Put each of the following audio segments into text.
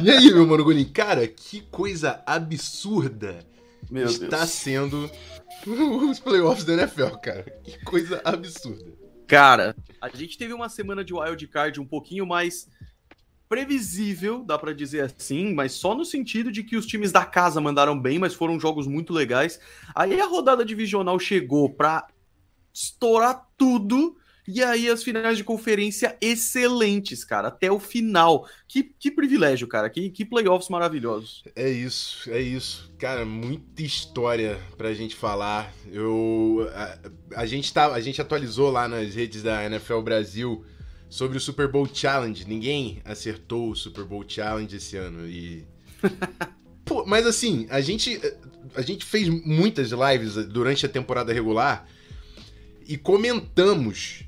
E aí, meu mano Golim? Cara, que coisa absurda Meu está Deus. sendo os playoffs da NFL, cara. Que coisa absurda. Cara, a gente teve uma semana de wild card um pouquinho mais previsível, dá pra dizer assim, mas só no sentido de que os times da casa mandaram bem, mas foram jogos muito legais. Aí a rodada divisional chegou pra estourar tudo. E aí as finais de conferência excelentes, cara, até o final. Que, que privilégio, cara, que, que playoffs maravilhosos. É isso, é isso. Cara, muita história pra gente falar. Eu. A, a gente, tá, a gente atualizou lá nas redes da NFL Brasil sobre o Super Bowl Challenge. Ninguém acertou o Super Bowl Challenge esse ano. E. Pô, mas assim, a gente, a gente fez muitas lives durante a temporada regular e comentamos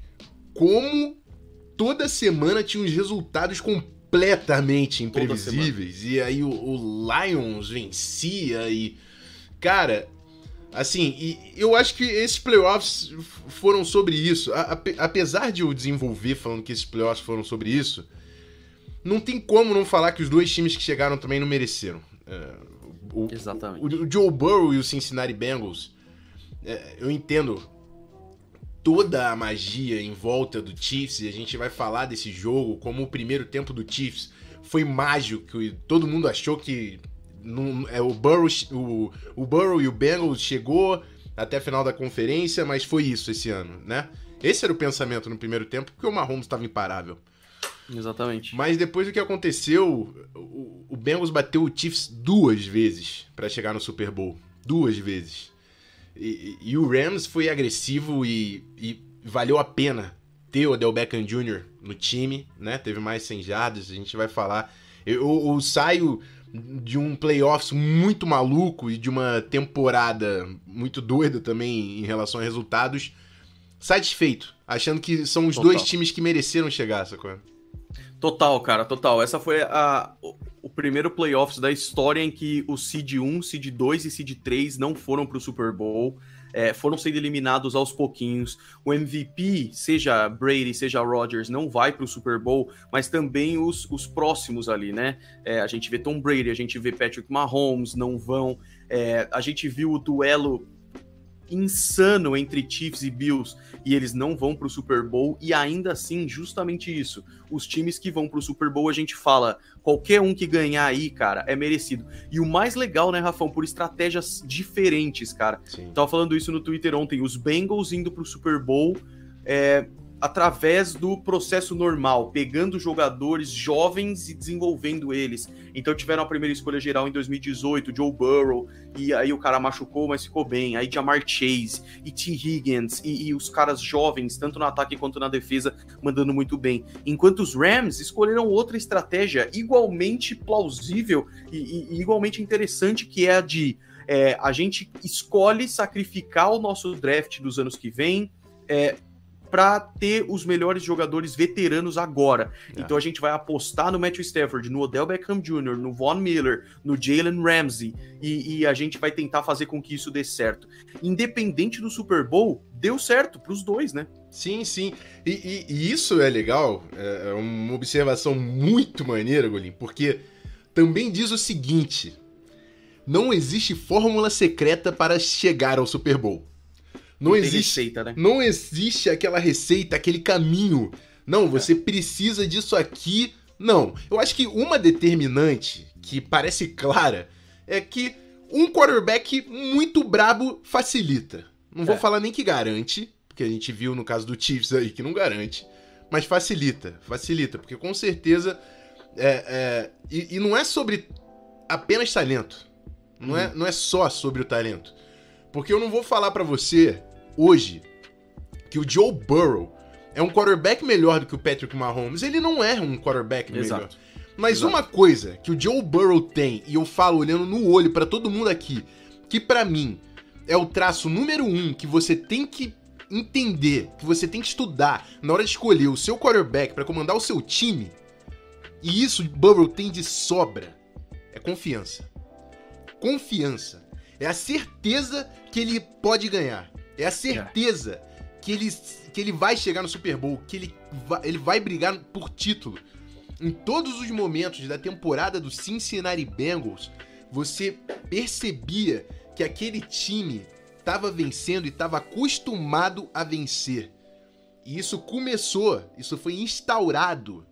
como toda semana tinha uns resultados completamente imprevisíveis. E aí o, o Lions vencia e. Cara, assim, e eu acho que esses playoffs foram sobre isso. A- ape- apesar de eu desenvolver falando que esses playoffs foram sobre isso, não tem como não falar que os dois times que chegaram também não mereceram. É, o, Exatamente. o, o Joe Burrow e o Cincinnati Bengals, é, eu entendo toda a magia em volta do Chiefs e a gente vai falar desse jogo como o primeiro tempo do Chiefs foi mágico e todo mundo achou que é, o, Burrow, o, o Burrow e o Bengals chegou até a final da conferência, mas foi isso esse ano, né? Esse era o pensamento no primeiro tempo, porque o Mahomes estava imparável. Exatamente. Mas depois do que aconteceu, o, o Bengals bateu o Chiefs duas vezes para chegar no Super Bowl. Duas vezes. E, e- o Rams foi agressivo e, e valeu a pena ter o Odell Beckham Jr. no time, né? Teve mais 100 jardas, a gente vai falar. Eu, eu saio de um playoffs muito maluco e de uma temporada muito doida também em relação a resultados, satisfeito, achando que são os Total. dois times que mereceram chegar, sacou? Total, cara, total. Essa foi a, o, o primeiro playoffs da história em que o Seed 1, Seed 2 e Seed 3 não foram pro Super Bowl. é, foram sendo eliminados aos pouquinhos. O MVP, seja Brady, seja Rodgers, não vai pro Super Bowl, mas também os, os próximos ali, né? É, a gente vê Tom Brady, a gente vê Patrick Mahomes, não vão. É, a gente viu o duelo insano entre Chiefs e Bills e eles não vão pro Super Bowl e ainda assim, justamente isso. Os times que vão pro Super Bowl, a gente fala, qualquer um que ganhar aí, cara, é merecido. E o mais legal, né, Rafão, por estratégias diferentes, cara. Sim. Tava falando isso no Twitter ontem, os Bengals indo pro Super Bowl é, através do processo normal, pegando jogadores jovens e desenvolvendo eles. Então tiveram a primeira escolha geral em 2018, Joe Burrow, e aí o cara machucou, mas ficou bem. Aí Jamar Chase e T. Higgins e, e os caras jovens, tanto no ataque quanto na defesa, mandando muito bem. Enquanto os Rams escolheram outra estratégia igualmente plausível e, e- e igualmente interessante, que é a de é, a gente escolhe sacrificar o nosso draft dos anos que vem é, para ter os melhores jogadores veteranos agora. É. Então a gente vai apostar no Matthew Stafford, no Odell Beckham Jr., no Von Miller, no Jalen Ramsey e, e a gente vai tentar fazer com que isso dê certo. Independente do Super Bowl, deu certo para os dois, né? Sim, sim. E, e- e isso é legal, é é uma observação muito maneira, Golim, porque também diz o seguinte: não existe fórmula secreta para chegar ao Super Bowl. Não existe, receita, né? não existe aquela receita, aquele caminho. Não, você precisa disso aqui. Não. Eu acho que uma determinante que parece clara é que um quarterback muito brabo facilita. Não vou É. falar nem que garante, porque a gente viu no caso do Chiefs aí que não garante, mas facilita, facilita, porque com certeza é, é, e, e não é sobre apenas talento, não, é, não é só sobre o talento, porque eu não vou falar pra você hoje que o Joe Burrow é um quarterback melhor do que o Patrick Mahomes, ele não é um quarterback melhor. Exato. Mas Exato. uma coisa que o Joe Burrow tem, e eu falo olhando no olho pra todo mundo aqui, que pra mim é o traço número um que você tem que entender, que você tem que estudar na hora de escolher o seu quarterback pra comandar o seu time, e isso o Burrow tem de sobra, é confiança. Confiança. É a certeza que ele pode ganhar. É a certeza que, ele, que ele vai chegar no Super Bowl, que ele vai, ele vai brigar por título. em todos os momentos da temporada do Cincinnati Bengals, você percebia que aquele time estava vencendo e estava acostumado a vencer. E isso começou, isso foi instaurado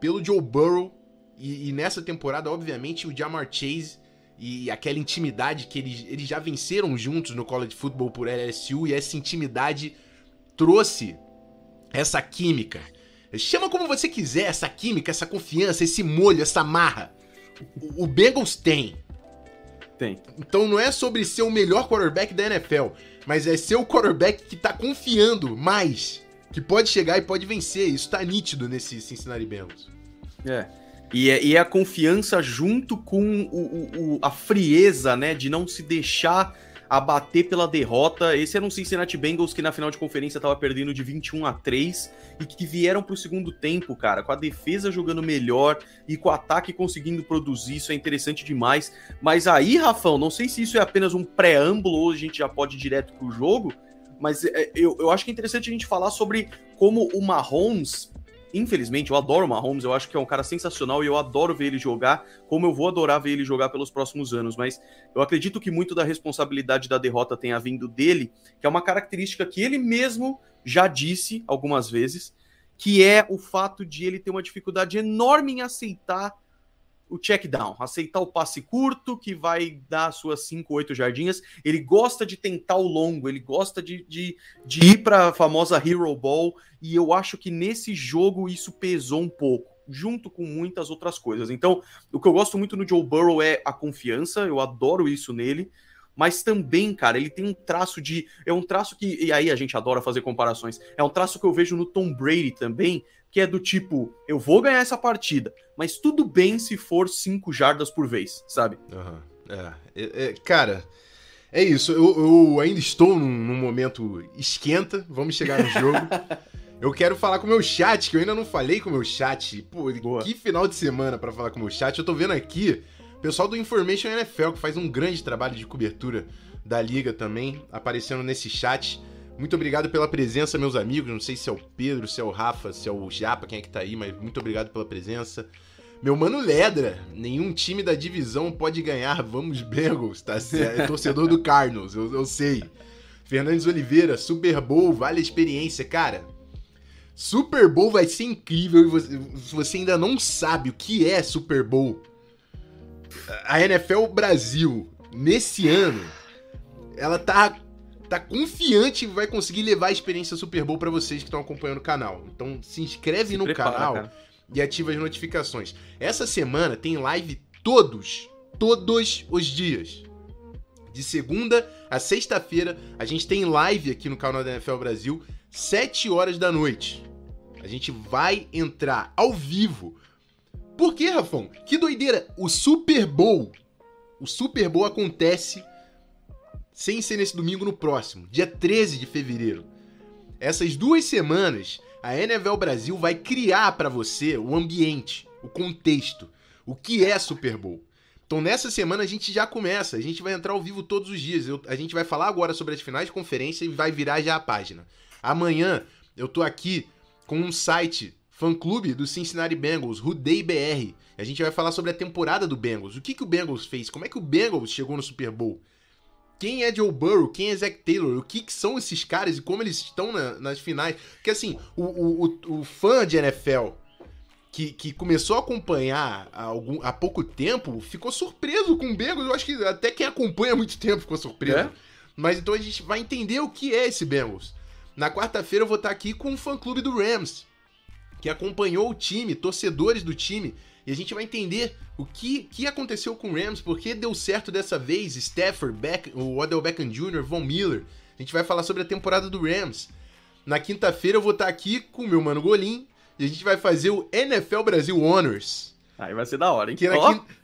pelo Joe Burrow. E, e nessa temporada, obviamente, o Jamar Chase e aquela intimidade que eles, eles já venceram juntos no college football por LSU. E essa intimidade trouxe essa química. Chama como você quiser essa química, essa confiança, esse molho, essa marra. O, o Bengals tem. Tem. Então não é sobre ser o melhor quarterback da NFL, mas é ser o quarterback que tá confiando mais que pode chegar e pode vencer. Isso tá nítido nesse Cincinnati Bengals. É. E é, e é a confiança junto com o, o, o, a frieza, né, de não se deixar abater pela derrota. Esse era um Cincinnati Bengals que na final de conferência tava perdendo de 21 a 3 e que vieram pro segundo tempo, cara, com a defesa jogando melhor e com o ataque conseguindo produzir. Isso é interessante demais. Mas aí, Rafão, não sei se isso é apenas um preâmbulo ou a gente já pode ir direto pro jogo. Mas é, eu, eu acho que é interessante a gente falar sobre como o Mahomes infelizmente, eu adoro o Mahomes, eu acho que é um cara sensacional e eu adoro ver ele jogar, como eu vou adorar ver ele jogar pelos próximos anos, mas eu acredito que muito da responsabilidade da derrota tenha vindo dele, que é uma característica que ele mesmo já disse algumas vezes, que é o fato de ele ter uma dificuldade enorme em aceitar o check down, aceitar o passe curto que vai dar suas 5, 8 jardinhas. Ele gosta de tentar o longo, ele gosta de, de, de ir para a famosa Hero Ball, e eu acho que nesse jogo isso pesou um pouco. Junto com muitas outras coisas. Então, o que eu gosto muito no Joe Burrow é a confiança, eu adoro isso nele mas também, cara, ele tem um traço de. É um traço que. E aí a gente adora fazer comparações. É um traço que eu vejo no Tom Brady também, que é do tipo, eu vou ganhar essa partida, mas tudo bem se for cinco jardas por vez, sabe? Uhum. É, é, é, cara, é isso. Eu, eu ainda estou num, num, momento esquenta. Vamos chegar no jogo. eu quero falar com o meu chat, que eu ainda não falei com o meu chat. Pô, Boa. que final de semana para falar com o meu chat. Eu tô vendo aqui pessoal do Information NFL, que faz um grande trabalho de cobertura da liga também, aparecendo nesse chat. Muito obrigado pela presença, meus amigos. Não sei se é o Pedro, se é o Rafa, se é o Japa, quem é que tá aí, mas muito obrigado pela presença. Meu mano Ledra, nenhum time da divisão pode ganhar, vamos Bengals, tá certo? É torcedor do Cardinals, eu, eu sei. Fernandes Oliveira, Super Bowl, vale a experiência, cara. Super Bowl vai ser incrível e você, você ainda não sabe o que é Super Bowl, a NFL Brasil, nesse ano, ela tá tá confiante que vai conseguir levar a experiência Super Bowl para vocês que estão acompanhando o canal. Então se inscreve se no prepara, canal cara. e ativa as notificações. Essa semana tem live todos, todos os dias. De segunda a sexta-feira, a gente tem live aqui no canal da NFL Brasil, 7 horas da noite. A gente vai entrar ao vivo. Por quê, Rafão? Que doideira! O Super Bowl. O Super Bowl acontece sem ser nesse domingo no próximo, dia 13 de fevereiro. Essas duas semanas, a NFL Brasil vai criar para você o ambiente, o contexto, o que é Super Bowl. Então nessa semana a gente já começa, a gente vai entrar ao vivo todos os dias. Eu, a gente vai falar agora sobre as finais de conferência e vai virar já a página. Amanhã eu tô aqui com um site fã-clube do Cincinnati Bengals, Rudei BR. A gente vai falar sobre a temporada do Bengals. O que, que o Bengals fez? Como é que o Bengals chegou no Super Bowl? quem é Joe Burrow, quem é Zach Taylor, o que, que são esses caras e como eles estão na, nas finais. Porque assim, o, o, o, fã de NFL que, que começou a acompanhar há, algum, há pouco tempo ficou surpreso com o Bengals. Eu acho que até quem acompanha há muito tempo ficou surpreso. É? Mas então a gente vai entender o que é esse Bengals. Na quarta-feira eu vou estar aqui com o fã-clube do Rams, que acompanhou o time, torcedores do time, e a gente vai entender o que, que aconteceu com o Rams, por que deu certo dessa vez, Stafford, Beck, o Odell Beckham Jr., Von Miller. A gente vai falar sobre a temporada do Rams. Na quinta-feira eu vou estar aqui com o meu mano Golim e a gente vai fazer o NFL Brasil Honors. Aí vai ser da hora, hein? Que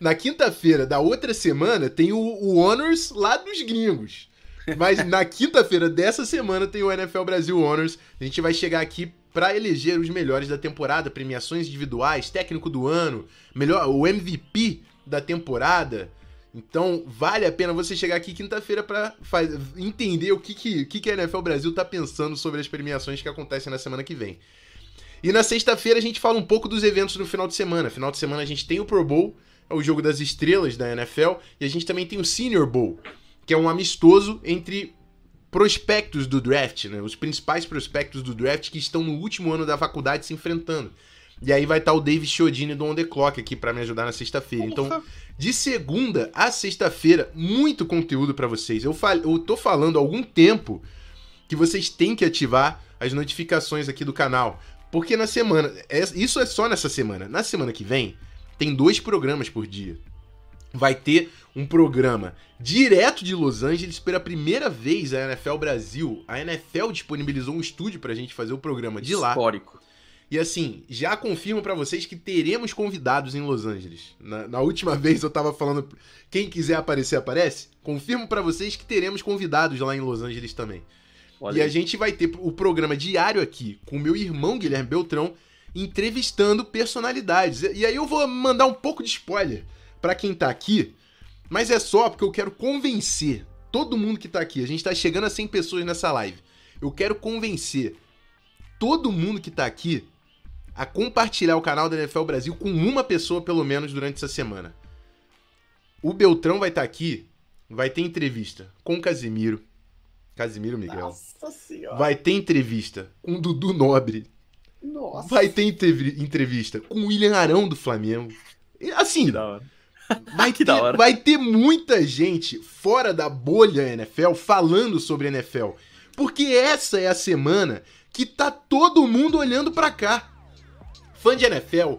na, quinta-feira da outra semana tem o, o Honors lá dos gringos. Mas na quinta-feira dessa semana tem o NFL Brasil Honors. A gente vai chegar aqui para eleger os melhores da temporada, premiações individuais, técnico do ano, melhor o MVP da temporada. Então, vale a pena você chegar aqui quinta-feira para entender o que, que, que, que a NFL Brasil tá pensando sobre as premiações que acontecem na semana que vem. E na sexta-feira a gente fala um pouco dos eventos do final de semana. Final de semana a gente tem o Pro Bowl, é o jogo das estrelas da NFL, e a gente também tem o Senior Bowl, que é um amistoso entre prospectos do draft, né? Os principais prospectos do draft que estão no último ano da faculdade se enfrentando. E aí vai estar o David Chiodini do On The Clock aqui para me ajudar na sexta-feira. Então, de segunda a sexta-feira, muito conteúdo para vocês. Eu, fal... eu tô falando há algum tempo que vocês têm que ativar as notificações aqui do canal. Porque na semana. É, isso é só nessa semana. Na semana que vem, tem dois programas por dia. Vai ter um programa direto de Los Angeles pela primeira vez a NFL Brasil. A NFL disponibilizou um estúdio pra gente fazer o programa de lá. Histórico. E assim, já confirmo para vocês que teremos convidados em Los Angeles. Na, na, última vez eu tava falando, quem quiser aparecer, aparece. Confirmo para vocês que teremos convidados lá em Los Angeles também. Olha e aí. a gente vai ter o programa diário aqui com o meu irmão Guilherme Beltrão entrevistando personalidades. E aí eu vou mandar um pouco de spoiler para quem tá aqui, mas é só porque eu quero convencer todo mundo que tá aqui. A gente tá chegando a 100 pessoas nessa live. Eu quero convencer todo mundo que tá aqui a compartilhar o canal da NFL Brasil com uma pessoa pelo menos durante essa semana. O Beltrão vai estar tá aqui, vai ter entrevista com o Casimiro. Casimiro Miguel. Nossa senhora. Vai ter entrevista com o Dudu Nobre. Nossa. Vai ter entrevista com o William Arão do Flamengo. Assim, que da hora. Vai, que ter, da hora. vai ter muita gente fora da bolha NFL falando sobre NFL. Porque essa é a semana que tá todo mundo olhando para cá fã de NFL,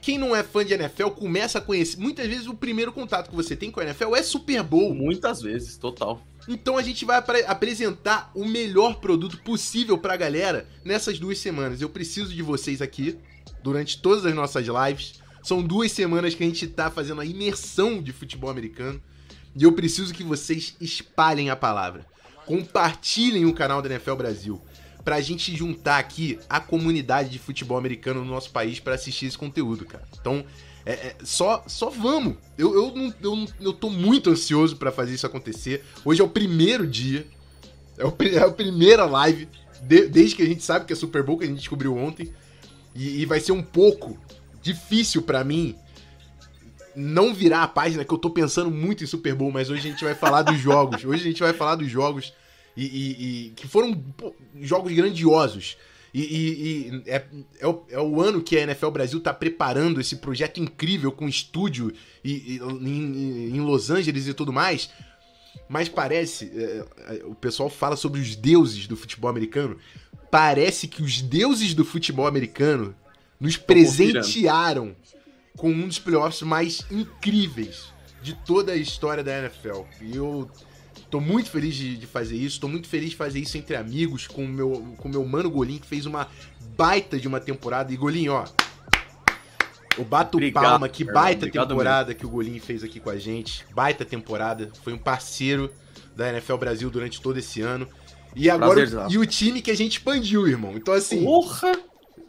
quem não é fã de NFL começa a conhecer. Muitas vezes o primeiro contato que você tem com a NFL é Super Bowl. Muitas vezes, total. Então a gente vai ap apresentar o melhor produto possível pra galera nessas duas semanas. Eu preciso de vocês aqui durante todas as nossas lives. São duas semanas que a gente tá fazendo a imersão de futebol americano. E eu preciso que vocês espalhem a palavra. Compartilhem o canal da NFL Brasil pra gente juntar aqui a comunidade de futebol americano no nosso país para assistir esse conteúdo, cara. Então, é, é, só, só vamos. Eu, eu, não, eu, eu tô muito ansioso para fazer isso acontecer. Hoje é o primeiro dia, é, o, é a primeira live, de, desde que a gente sabe que é Super Bowl, que a gente descobriu ontem. E, e vai ser um pouco difícil para mim não virar a página, que eu tô pensando muito em Super Bowl, mas hoje a gente vai falar dos jogos. Hoje a gente vai falar dos jogos e, e, e que foram pô, jogos grandiosos. E, e é, é, o, é, o, ano que a NFL Brasil está preparando esse projeto incrível com estúdio e, em, em, Los Angeles e tudo mais. Mas parece, é, é, o pessoal fala sobre os deuses do futebol americano. Parece que os deuses do futebol americano nos presentearam com um dos playoffs mais incríveis de toda a história da NFL. E eu Tô muito feliz de, de, fazer isso, tô muito feliz de fazer isso entre amigos, com o meu, com meu mano Golim, que fez uma baita de uma temporada. E Golim, ó. O bato obrigado, palma, que baita obrigado temporada mesmo. que o Golim fez aqui com a gente. Baita temporada. Foi um parceiro da NFL Brasil durante todo esse ano. E agora. e o time que a gente expandiu, irmão. Então, assim. Porra!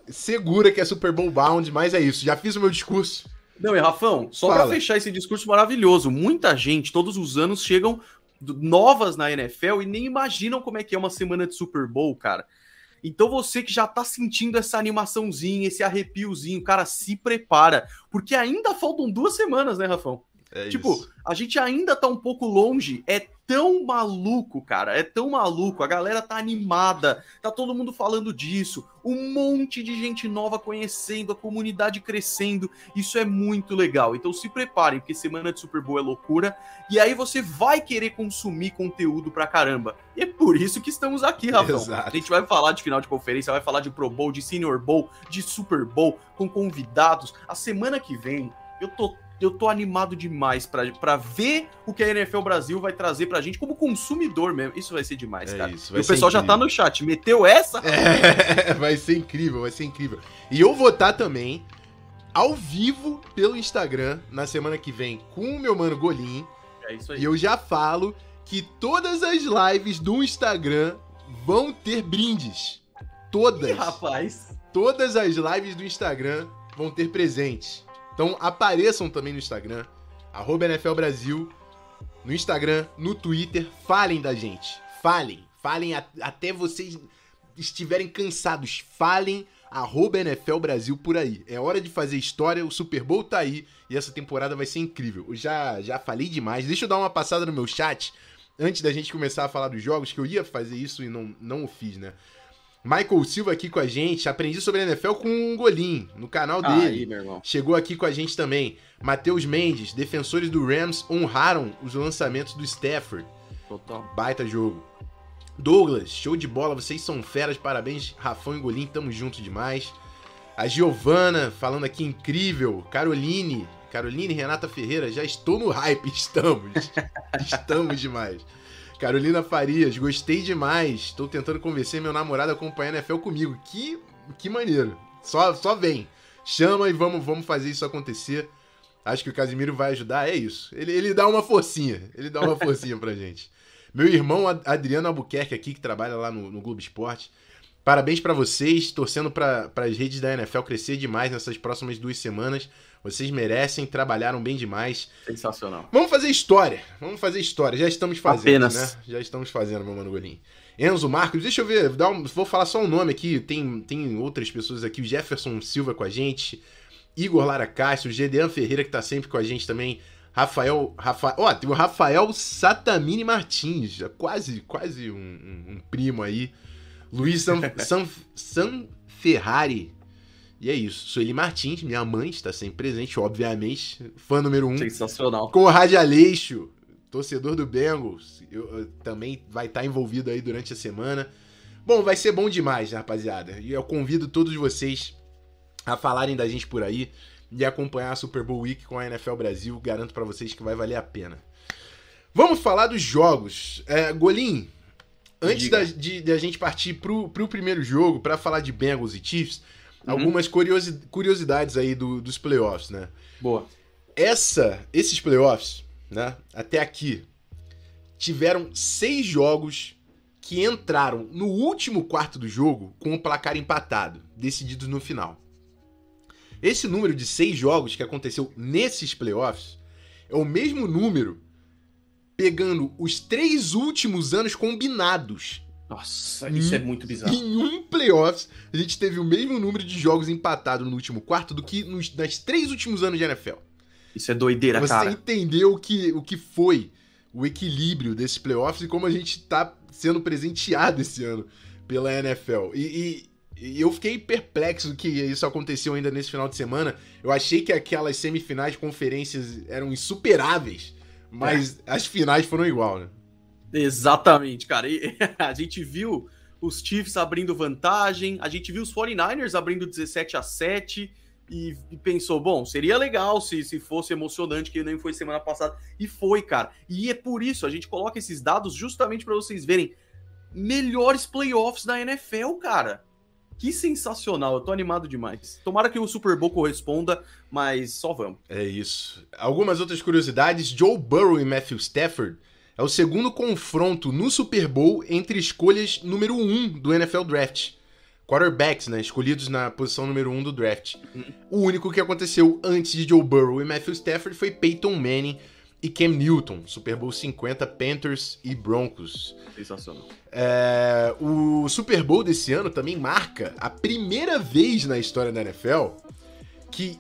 Segura que é Super Bowl Bound, mas é isso. Já fiz o meu discurso. Não, e Rafão, só para fechar esse discurso maravilhoso, muita gente, todos os anos, chegam novas na NFL e nem imaginam como é que é uma semana de Super Bowl, cara. Então você que já tá sentindo essa animaçãozinha, esse arrepiozinho, cara, se prepara, porque ainda faltam duas semanas, né, Rafão? É tipo, isso. a gente ainda tá um pouco longe. É tão maluco, cara. É tão maluco. A galera tá animada. Tá todo mundo falando disso. Um monte de gente nova conhecendo, a comunidade crescendo. Isso é muito legal. Então se preparem, porque semana de Super Bowl é loucura. E aí você vai querer consumir conteúdo pra caramba. E é por isso que estamos aqui, Rafael. A gente vai falar de final de conferência, vai falar de Pro Bowl, de Senior Bowl, de Super Bowl, com convidados. A semana que vem, eu tô eu tô animado demais para ver o que a NFL Brasil vai trazer pra gente como consumidor mesmo. Isso vai ser demais, é cara. Isso, e o pessoal incrível. já tá no chat. Meteu essa? É, vai ser incrível, vai ser incrível. E eu vou estar tá também ao vivo pelo Instagram na semana que vem com o meu mano Golim. É isso aí. E eu já falo que todas as lives do Instagram vão ter brindes. Todas. Ih, rapaz. Todas as lives do Instagram vão ter presentes. Então apareçam também no Instagram, arroba NFL Brasil, no Instagram, no Twitter, falem da gente. Falem, falem a, até vocês estiverem cansados. Falem arroba NFL Brasil por aí. É hora de fazer história, o Super Bowl tá aí e essa temporada vai ser incrível. Eu já, já falei demais. Deixa eu dar uma passada no meu chat antes da gente começar a falar dos jogos, que eu ia fazer isso e não, não o fiz, né? Michael Silva aqui com a gente. Aprendi sobre a NFL com um golim no canal dele. Aí, meu irmão. Chegou aqui com a gente também. Matheus Mendes, defensores do Rams honraram os lançamentos do Stafford. Total. Baita jogo. Douglas, show de bola, vocês são feras, parabéns, Rafão e Golim, tamo junto demais. A Giovana, falando aqui, incrível. Caroline, Caroline Renata Ferreira, já estou no hype, estamos. estamos demais. Carolina Farias, gostei demais. Estou tentando convencer meu namorado a acompanhar a NFL comigo. Que, que maneiro. Só, só vem. Chama e vamos, vamos fazer isso acontecer. Acho que o Casimiro vai ajudar. É isso. Ele, ele dá uma forcinha. Ele dá uma forcinha pra gente. Meu irmão Adriano Albuquerque aqui, que trabalha lá no, no Globo Esporte. Parabéns para vocês, torcendo para as redes da NFL crescer demais nessas próximas duas semanas. Vocês merecem, trabalharam bem demais. Sensacional. Vamos fazer história. Vamos fazer história. Já estamos fazendo, Apenas. né? Já estamos fazendo, meu mano Golim. Enzo Marcos, deixa eu ver, um, vou falar só um nome aqui. Tem, tem outras pessoas aqui. O Jefferson Silva com a gente. Igor Lara Castro, Gedean Ferreira, que tá sempre com a gente também. Rafael. Rafa, ó, tem o Rafael Satamini Martins. Quase, quase um, um, um primo aí. Luiz San, San, San Ferrari e é isso. Sueli Martins, minha mãe, está sempre presente, obviamente. Fã número um. Sensacional. Conrad Aleixo, torcedor do Bengals. Eu, eu, também vai estar envolvido aí durante a semana. Bom, vai ser bom demais, rapaziada. E eu convido todos vocês a falarem da gente por aí e acompanhar a Super Bowl Week com a NFL Brasil. Garanto para vocês que vai valer a pena. Vamos falar dos jogos. É, Golim, antes da, de, de, a gente partir pro, pro primeiro jogo, para falar de Bengals e Chiefs, uhum. algumas curiosi curiosidades aí do, dos playoffs, né? Boa. Essa, esses playoffs, né, até aqui, tiveram seis jogos que entraram no último quarto do jogo com o placar empatado, decididos no final. Esse número de seis jogos que aconteceu nesses playoffs é o mesmo número pegando os três últimos anos combinados nossa, isso é muito bizarro. Em um playoffs, a gente teve o mesmo número de jogos empatados no último quarto do que nos, nas três últimos anos de NFL. Isso é doideira, Você cara. Você entendeu o que, o que foi o equilíbrio desses playoffs e como a gente tá sendo presenteado esse ano pela NFL. E, e, e, eu fiquei perplexo que isso aconteceu ainda nesse final de semana. Eu achei que aquelas semifinais de conferências eram insuperáveis, mas é. as finais foram igual, né? Exatamente, cara. E a gente viu os Chiefs abrindo vantagem, a gente viu os 49ers abrindo 17 a 7 e, e, pensou, bom, seria legal se, se fosse emocionante, que nem foi semana passada. E foi, cara. E é por isso, a gente coloca esses dados justamente para vocês verem melhores playoffs da NFL, cara. Que sensacional, eu tô animado demais. Tomara que o Super Bowl corresponda, mas só vamos. É isso. Algumas outras curiosidades: Joe Burrow e Matthew Stafford é o segundo confronto no Super Bowl entre escolhas número 1 um do NFL Draft. Quarterbacks, né? Escolhidos na posição número 1 um do draft. O único que aconteceu antes de Joe Burrow e Matthew Stafford foi Peyton Manning e Cam Newton, Super Bowl 50, Panthers e Broncos. Sensacional. É, o Super Bowl desse ano também marca a primeira vez na história da NFL que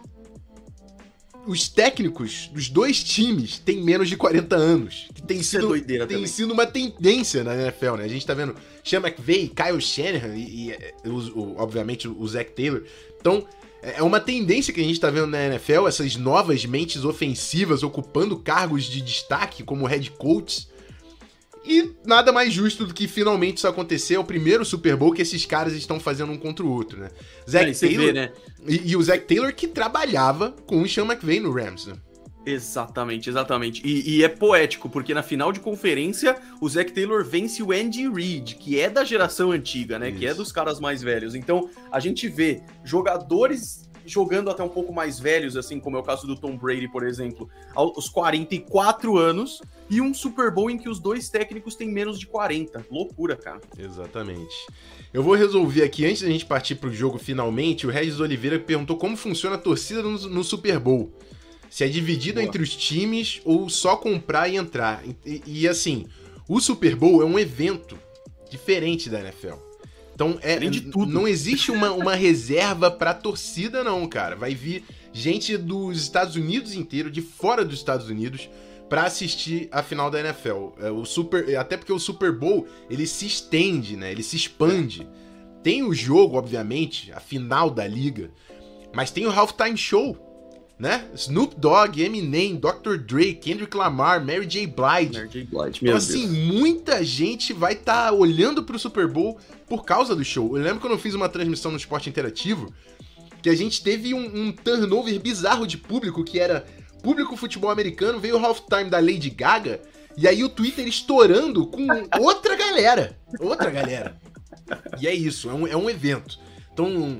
os técnicos dos dois times têm menos de 40 anos. Que tem Isso é sido, é tem sido uma tendência na NFL, né? A gente tá vendo Sean McVay, Kyle Shanahan e, e o, obviamente, o Zach Taylor. Então, é, é uma tendência que a gente tá vendo na NFL, essas novas mentes ofensivas ocupando cargos de destaque como head coaches. E nada mais justo do que finalmente isso acontecer. É o primeiro Super Bowl que esses caras estão fazendo um contra o outro, né? Zac Taylor, vê, né? E, e, o Zac Taylor que trabalhava com o Sean McVay no Rams, né? Exatamente, exatamente. E, e, é poético, porque na final de conferência, o Zac Taylor vence o Andy Reid, que é da geração antiga, né? Isso. Que é dos caras mais velhos. Então, a gente vê jogadores jogando até um pouco mais velhos, assim como é o caso do Tom Brady, por exemplo, aos 44 anos, e um Super Bowl em que os dois técnicos têm menos de 40. Loucura, cara. Exatamente. Eu vou resolver aqui, antes da gente partir pro jogo finalmente, o Regis Oliveira perguntou como funciona a torcida no, no Super Bowl. Se é dividido entre os times ou só comprar e entrar. E, e assim, o Super Bowl é um evento diferente da NFL. Então, é, não existe uma, uma reserva pra torcida, não, cara. Vai vir gente dos Estados Unidos inteiro, de fora dos Estados Unidos, para assistir a final da NFL. É, o Super, até porque o Super Bowl, ele se estende, né? Ele se expande. Tem o jogo, obviamente, a final da liga, mas tem o halftime show né? Snoop Dogg, Eminem, Dr. Dre, Kendrick Lamar, Mary J. Blige. Mary J. Blige, Então, assim, Deus. muita gente vai estar tá olhando pro Super Bowl por causa do show. Eu lembro quando eu fiz uma transmissão no Esporte Interativo, que a gente teve um, um turnover bizarro de público, que era público futebol americano, veio o halftime da Lady Gaga, e aí o Twitter estourando com outra galera. Outra galera. E é isso, é um, é um evento. Então,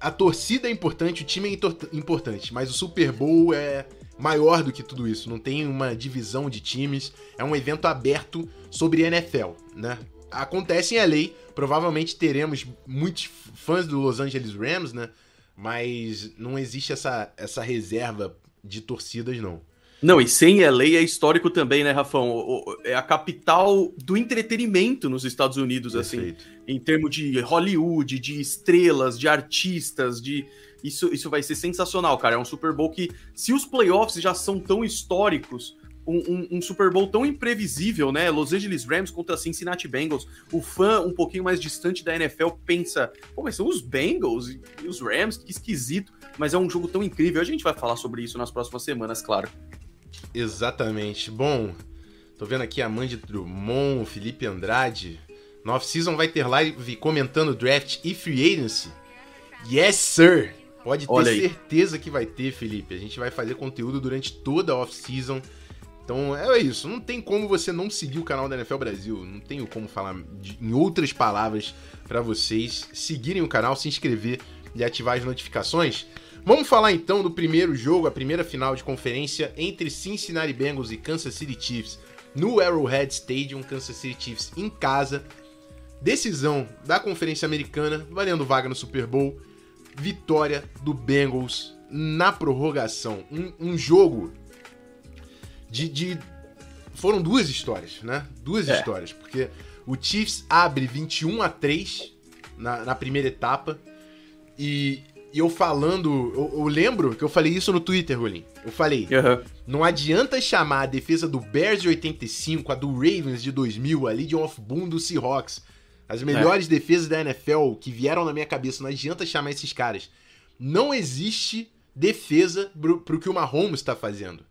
a torcida é importante, o time é importante, mas o Super Bowl é maior do que tudo isso. Não tem uma divisão de times, é um evento aberto sobre NFL, né? Acontece em LA, provavelmente teremos muitos fãs do Los Angeles Rams, né? Mas não existe essa, essa reserva de torcidas, não. Não, e sem LA é histórico também, né, Rafão? É a capital do entretenimento nos Estados Unidos, assim, Perfeito. assim, em termos de Hollywood, de estrelas, de artistas, de. Isso, isso vai ser sensacional, cara. É um Super Bowl que, se os playoffs já são tão históricos, um, um, um, Super Bowl tão imprevisível, né? Los Angeles Rams contra Cincinnati Bengals. O fã um pouquinho mais distante da NFL pensa, pô, mas são os Bengals e os Rams, que esquisito. Mas é um jogo tão incrível. A gente vai falar sobre isso nas próximas semanas, claro. Exatamente. Bom, tô vendo aqui a Mandy Drummond, Felipe Andrade. No off-season vai ter live comentando draft e free agency. Yes, sir! Pode ter Olha certeza aí. que vai ter, Felipe. A gente vai fazer conteúdo durante toda a off-season. Então é isso. Não tem como você não seguir o canal da NFL Brasil. Não tenho como falar de, em outras palavras para vocês seguirem o canal, se inscrever e ativar as notificações. Vamos falar então do primeiro jogo, a primeira final de conferência entre Cincinnati Bengals e Kansas City Chiefs no Arrowhead Stadium, Kansas City Chiefs em casa. Decisão da Conferência Americana, valendo vaga no Super Bowl. Vitória do Bengals na prorrogação. Um, um jogo de, de, Foram duas histórias, né? Duas é. histórias, porque o Chiefs abre 21 a 3 na, na primeira etapa e e eu falando, eu, eu, lembro que eu falei isso no Twitter, Rolim. Eu falei, uhum. não adianta chamar a defesa do Bears de 85, a do Ravens de 2000, a Legion of Boom do Seahawks, as melhores é. defesas da NFL que vieram na minha cabeça, não adianta chamar esses caras. Não existe defesa pro, pro que o Mahomes está fazendo.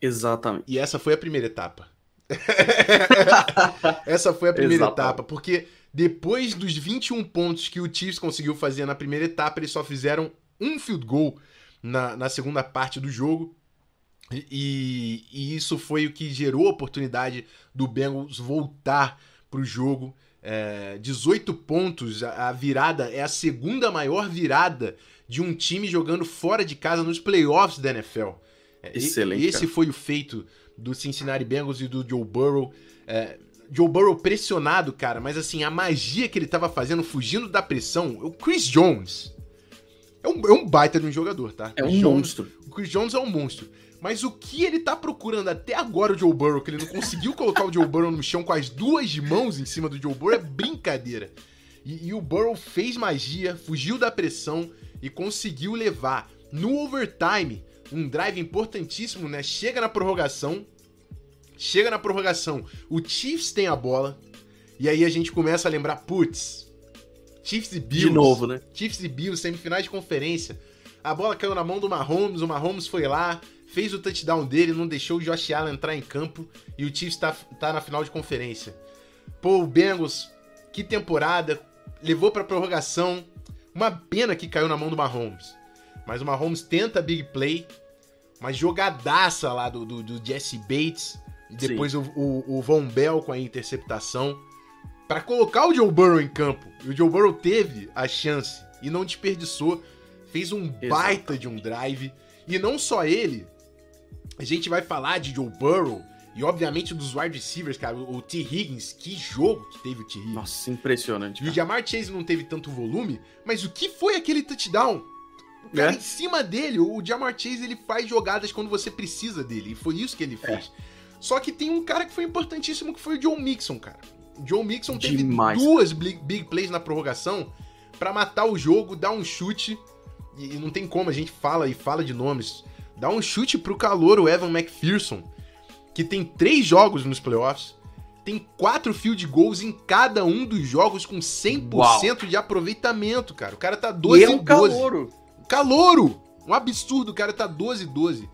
Exatamente. E essa foi a primeira etapa. essa foi a primeira Exatamente. etapa, porque depois dos 21 pontos que o Chiefs conseguiu fazer na primeira etapa, eles só fizeram um field goal na, na segunda parte do jogo. E, e, isso foi o que gerou a oportunidade do Bengals voltar para o jogo. É, 18 pontos, a, a virada é a segunda maior virada de um time jogando fora de casa nos playoffs da NFL. É, Excelente. Esse foi o feito do Cincinnati Bengals e do Joe Burrow. É, Joe Burrow pressionado, cara, mas assim, a magia que ele tava fazendo, fugindo da pressão, o Chris Jones. É um, é um baita de um jogador, tá? É um Jones, monstro. O Chris Jones é um monstro. Mas o que ele tá procurando até agora, o Joe Burrow, que ele não conseguiu colocar o Joe Burrow no chão com as duas mãos em cima do Joe Burrow, é brincadeira. E, e o Burrow fez magia, fugiu da pressão e conseguiu levar no overtime um drive importantíssimo, né? Chega na prorrogação, Chega na prorrogação, o Chiefs tem a bola, e aí a gente começa a lembrar, putz, Chiefs e Bills. De novo, né? Chiefs e Bills, semifinais de conferência. A bola caiu na mão do Mahomes, o Mahomes foi lá, fez o touchdown dele, não deixou o Josh Allen entrar em campo, e o Chiefs tá, tá na final de conferência. Pô, o Bengals, que temporada, levou pra prorrogação. Uma pena que caiu na mão do Mahomes. Mas o Mahomes tenta big play, uma jogadaça lá do, do, do Jesse Bates. E depois o, o, o, Von Bell com a interceptação. para colocar o Joe Burrow em campo. E o Joe Burrow teve a chance e não desperdiçou. Fez um Exato. baita de um drive. E não só ele. A gente vai falar de Joe Burrow e, obviamente, dos wide receivers, cara. O, T. Higgins, que jogo que teve o T. Higgins. Nossa, impressionante. Cara. E o Jamar Chase não teve tanto volume, mas o que foi aquele touchdown? O cara é? em cima dele, o Jamar Chase, ele faz jogadas quando você precisa dele. E foi isso que ele fez. É. Só que tem um cara que foi importantíssimo, que foi o John Mixon, cara. Joe Mixon teve Demais. duas big plays na prorrogação para matar o jogo, dar um chute. E não tem como, a gente fala e fala de nomes. Dá um chute pro calor, o Evan McPherson, que tem três jogos nos playoffs, tem quatro field goals em cada um dos jogos com 100% Uau. de aproveitamento, cara. O cara tá 12 e é um 12. calouro. Calouro! Um absurdo, o cara tá 12 12.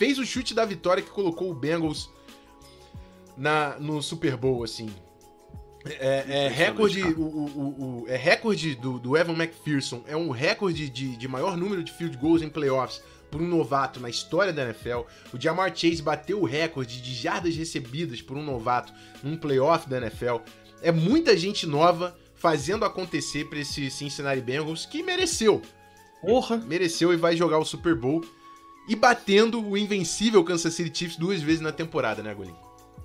Fez o chute da vitória que colocou o Bengals na, no Super Bowl, assim. É, é recorde, o, o, o, é recorde do, do Evan McPherson, é um recorde de, de maior número de field goals em playoffs por um novato na história da NFL. O Jamar Chase bateu o recorde de jardas recebidas por um novato num playoff da NFL. É muita gente nova fazendo acontecer para esse Cincinnati Bengals que mereceu. Porra! Mereceu e vai jogar o Super Bowl e batendo o invencível Kansas City Chiefs duas vezes na temporada, né, Golim?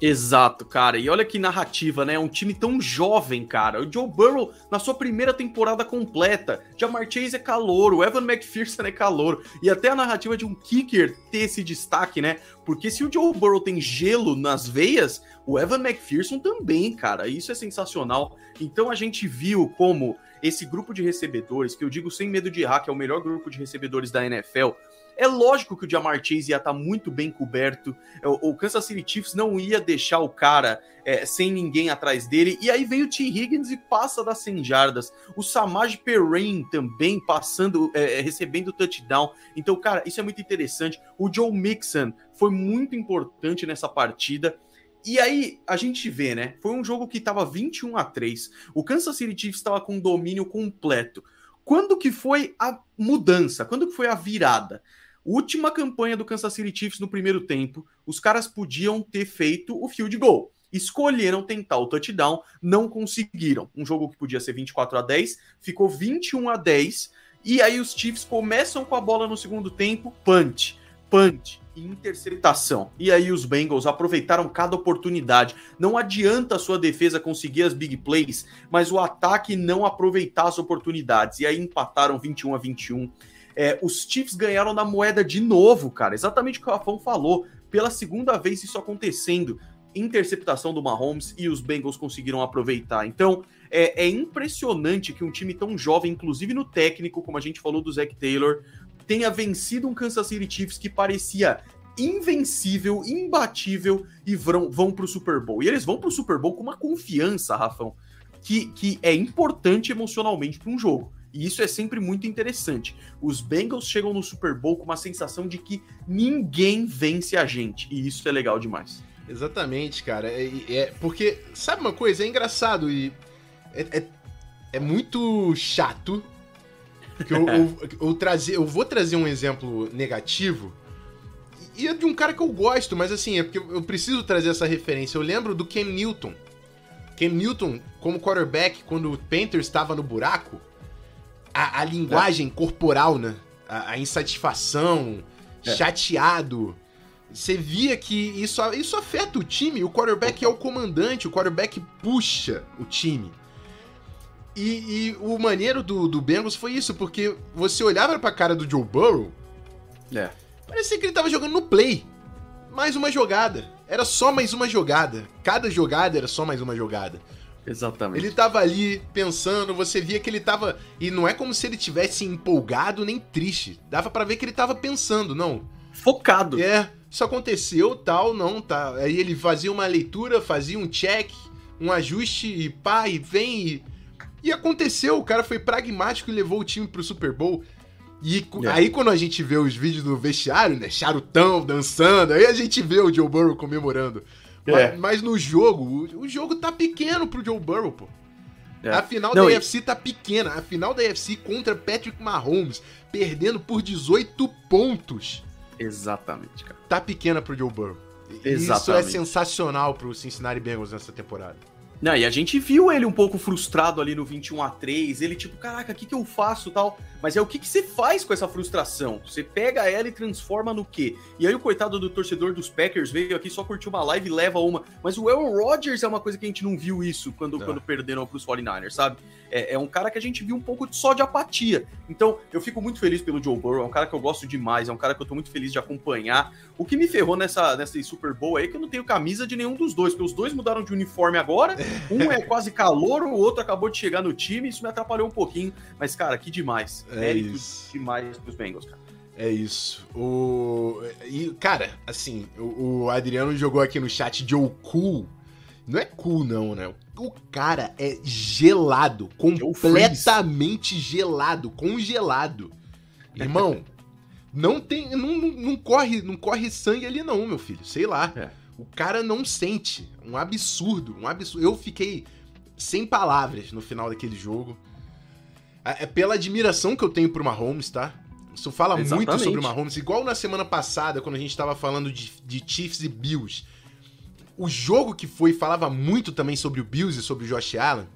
Exato, cara. E olha que narrativa, né? Um time tão jovem, cara. O Joe Burrow na sua primeira temporada completa. Jamar Chase é Evan McPherson é calor. E até a narrativa de um kicker ter esse destaque, né? Porque se o Joe Burrow tem gelo nas veias, o Evan McPherson também, cara. Isso é sensacional. Então a gente viu como esse grupo de recebedores, que eu digo sem medo de errar, que é o melhor grupo de recebedores da NFL, é lógico que o Jamar Chase ia estar tá muito bem coberto. É, o Kansas City Chiefs não ia deixar o cara é, sem ninguém atrás dele. E aí vem o T. Higgins e passa das 100 jardas. O Samaj Perrin também passando, é, é, recebendo touchdown. Então, cara, isso é muito interessante. O Joe Mixon foi muito importante nessa partida. E aí a gente vê, né? Foi um jogo que estava 21 a 3. O Kansas City Chiefs estava com domínio completo. Quando que foi a mudança? Quando que foi a virada? Última campanha do Kansas City Chiefs no primeiro tempo, os caras podiam ter feito o field goal. Escolheram tentar o touchdown, não conseguiram. Um jogo que podia ser 24 a 10, ficou 21 a 10. E aí os Chiefs começam com a bola no segundo tempo, punch, punch, interceptação. E aí os Bengals aproveitaram cada oportunidade. Não adianta a sua defesa conseguir as big plays, mas o ataque não aproveitar as oportunidades. E aí empataram 21 a 21. É, os Chiefs ganharam na moeda de novo, cara. Exatamente o que o Rafão falou. Pela segunda vez isso acontecendo. Interceptação do Mahomes e os Bengals conseguiram aproveitar. Então, é, é impressionante que um time tão jovem, inclusive no técnico, como a gente falou do Zach Taylor, tenha vencido um Kansas City Chiefs que parecia invencível, imbatível e vão, vão para o Super Bowl. E eles vão para o Super Bowl com uma confiança, Rafão, que, que é importante emocionalmente para um jogo. E isso é sempre muito interessante. Os Bengals chegam no Super Bowl com uma sensação de que ninguém vence a gente. E isso é legal demais. Exatamente, cara. É, é porque, sabe uma coisa? É engraçado e é, é, é muito chato. Que eu, eu, eu, trazer, eu vou trazer um exemplo negativo. E é de um cara que eu gosto, mas assim, é porque eu preciso trazer essa referência. Eu lembro do Cam Newton. Cam Newton, como quarterback, quando o Panthers estava no buraco, a, a linguagem é. corporal, né? A, a insatisfação, é. chateado. Você via que isso, isso afeta o time. O quarterback é o comandante, o quarterback puxa o time. E, e o maneiro do, do Bengals foi isso, porque você olhava pra cara do Joe Burrow. É. Parecia que ele tava jogando no play. Mais uma jogada. Era só mais uma jogada. Cada jogada era só mais uma jogada. Exatamente. Ele tava ali pensando, você via que ele tava. E não é como se ele tivesse empolgado nem triste. Dava para ver que ele tava pensando, não. Focado. É, isso aconteceu, tal, não, tá. Aí ele fazia uma leitura, fazia um check, um ajuste e pá, e vem e. E aconteceu, o cara foi pragmático e levou o time pro Super Bowl. E é. aí, quando a gente vê os vídeos do vestiário, né? Charutão dançando, aí a gente vê o Joe Burrow comemorando. É. Mas, mas, no jogo, o, jogo tá pequeno pro Joe Burrow, pô. É. A final Não, da e... AFC tá pequena. A final da AFC contra Patrick Mahomes, perdendo por 18 pontos. Exatamente, cara. Tá pequena pro Joe Burrow. Exatamente. Isso é sensacional pro Cincinnati Bengals nessa temporada. Não, e a gente viu ele um pouco frustrado ali no 21 a 3 ele tipo, caraca, o que, que eu faço tal? Mas é o que, que você faz com essa frustração? Você pega ela e transforma no quê? E aí o coitado do torcedor dos Packers veio aqui só curtir uma live e leva uma. Mas o Aaron Rodgers é uma coisa que a gente não viu isso quando, quando perderam pros 49ers, sabe? É, é, um cara que a gente viu um pouco só de apatia. Então, eu fico muito feliz pelo Joe Burrow, é um cara que eu gosto demais, é um cara que eu tô muito feliz de acompanhar. O que me ferrou nessa, nessa Super Bowl aí é que eu não tenho camisa de nenhum dos dois, porque os dois mudaram de uniforme agora Um é quase calor, o outro acabou de chegar no time, isso me atrapalhou um pouquinho. Mas, cara, que demais. É Mérito isso. demais dos Bengals, cara. É isso. O... E, cara, assim, o, o Adriano jogou aqui no chat Joe Cool. Não é cool, não, né? O cara é gelado, completamente gelado, congelado. Irmão, não tem. Não, não, não, corre, não corre sangue ali, não, meu filho. Sei lá. É. O cara não sente. Um absurdo. Um absurdo. Eu fiquei sem palavras no final daquele jogo. É, é pela admiração que eu tenho pro Mahomes, tá? Isso fala Exatamente. muito sobre o Mahomes. Igual na semana passada, quando a gente tava falando de, de Chiefs e Bills. O jogo que foi falava muito também sobre o Bills e sobre o Josh Allen.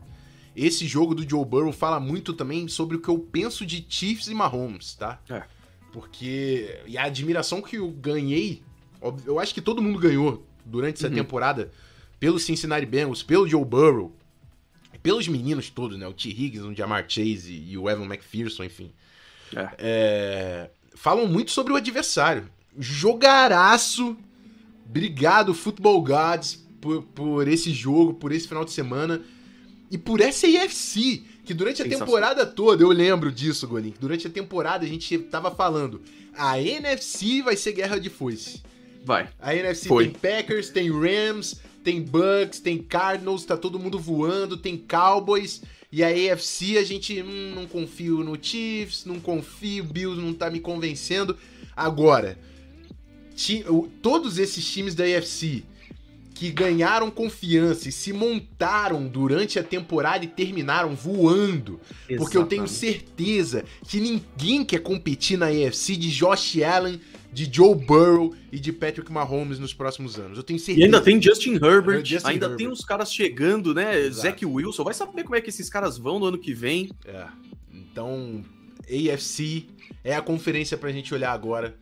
Esse jogo do Joe Burrow fala muito também sobre o que eu penso de Chiefs e Mahomes, tá? É. Porque. E a admiração que eu ganhei. Eu acho que todo mundo ganhou durante essa uhum. temporada pelo Cincinnati Bengals, pelo Joe Burrow, pelos meninos todos, né? O T. Higgins, o Jamar Chase e o Evan McPherson, enfim. É. É, falam muito sobre o adversário. Jogaraço. Obrigado, Football Gods, por, por esse jogo, por esse final de semana. E por essa IFC, que durante a temporada toda, eu lembro disso, Golim, durante a temporada a gente tava falando, a NFC vai ser guerra de foice. Vai. A NFC Foi. tem Packers, tem Rams, tem Bucks, tem Cardinals, tá todo mundo voando, tem Cowboys. E a AFC a gente hum, não confio no Chiefs, não confio, Bills não tá me convencendo. Agora, ti, todos esses times da AFC que ganharam confiança e se montaram durante a temporada e terminaram voando. Exatamente. Porque eu tenho certeza que ninguém quer competir na AFC de Josh Allen, de Joe Burrow e de Patrick Mahomes nos próximos anos. Eu tenho certeza. E ainda tem Justin Herbert, Justin ainda Herbert. tem uns caras chegando, né? Exato. Zach Wilson. Vai saber como é que esses caras vão no ano que vem. É. Então, AFC é a conferência pra gente olhar agora.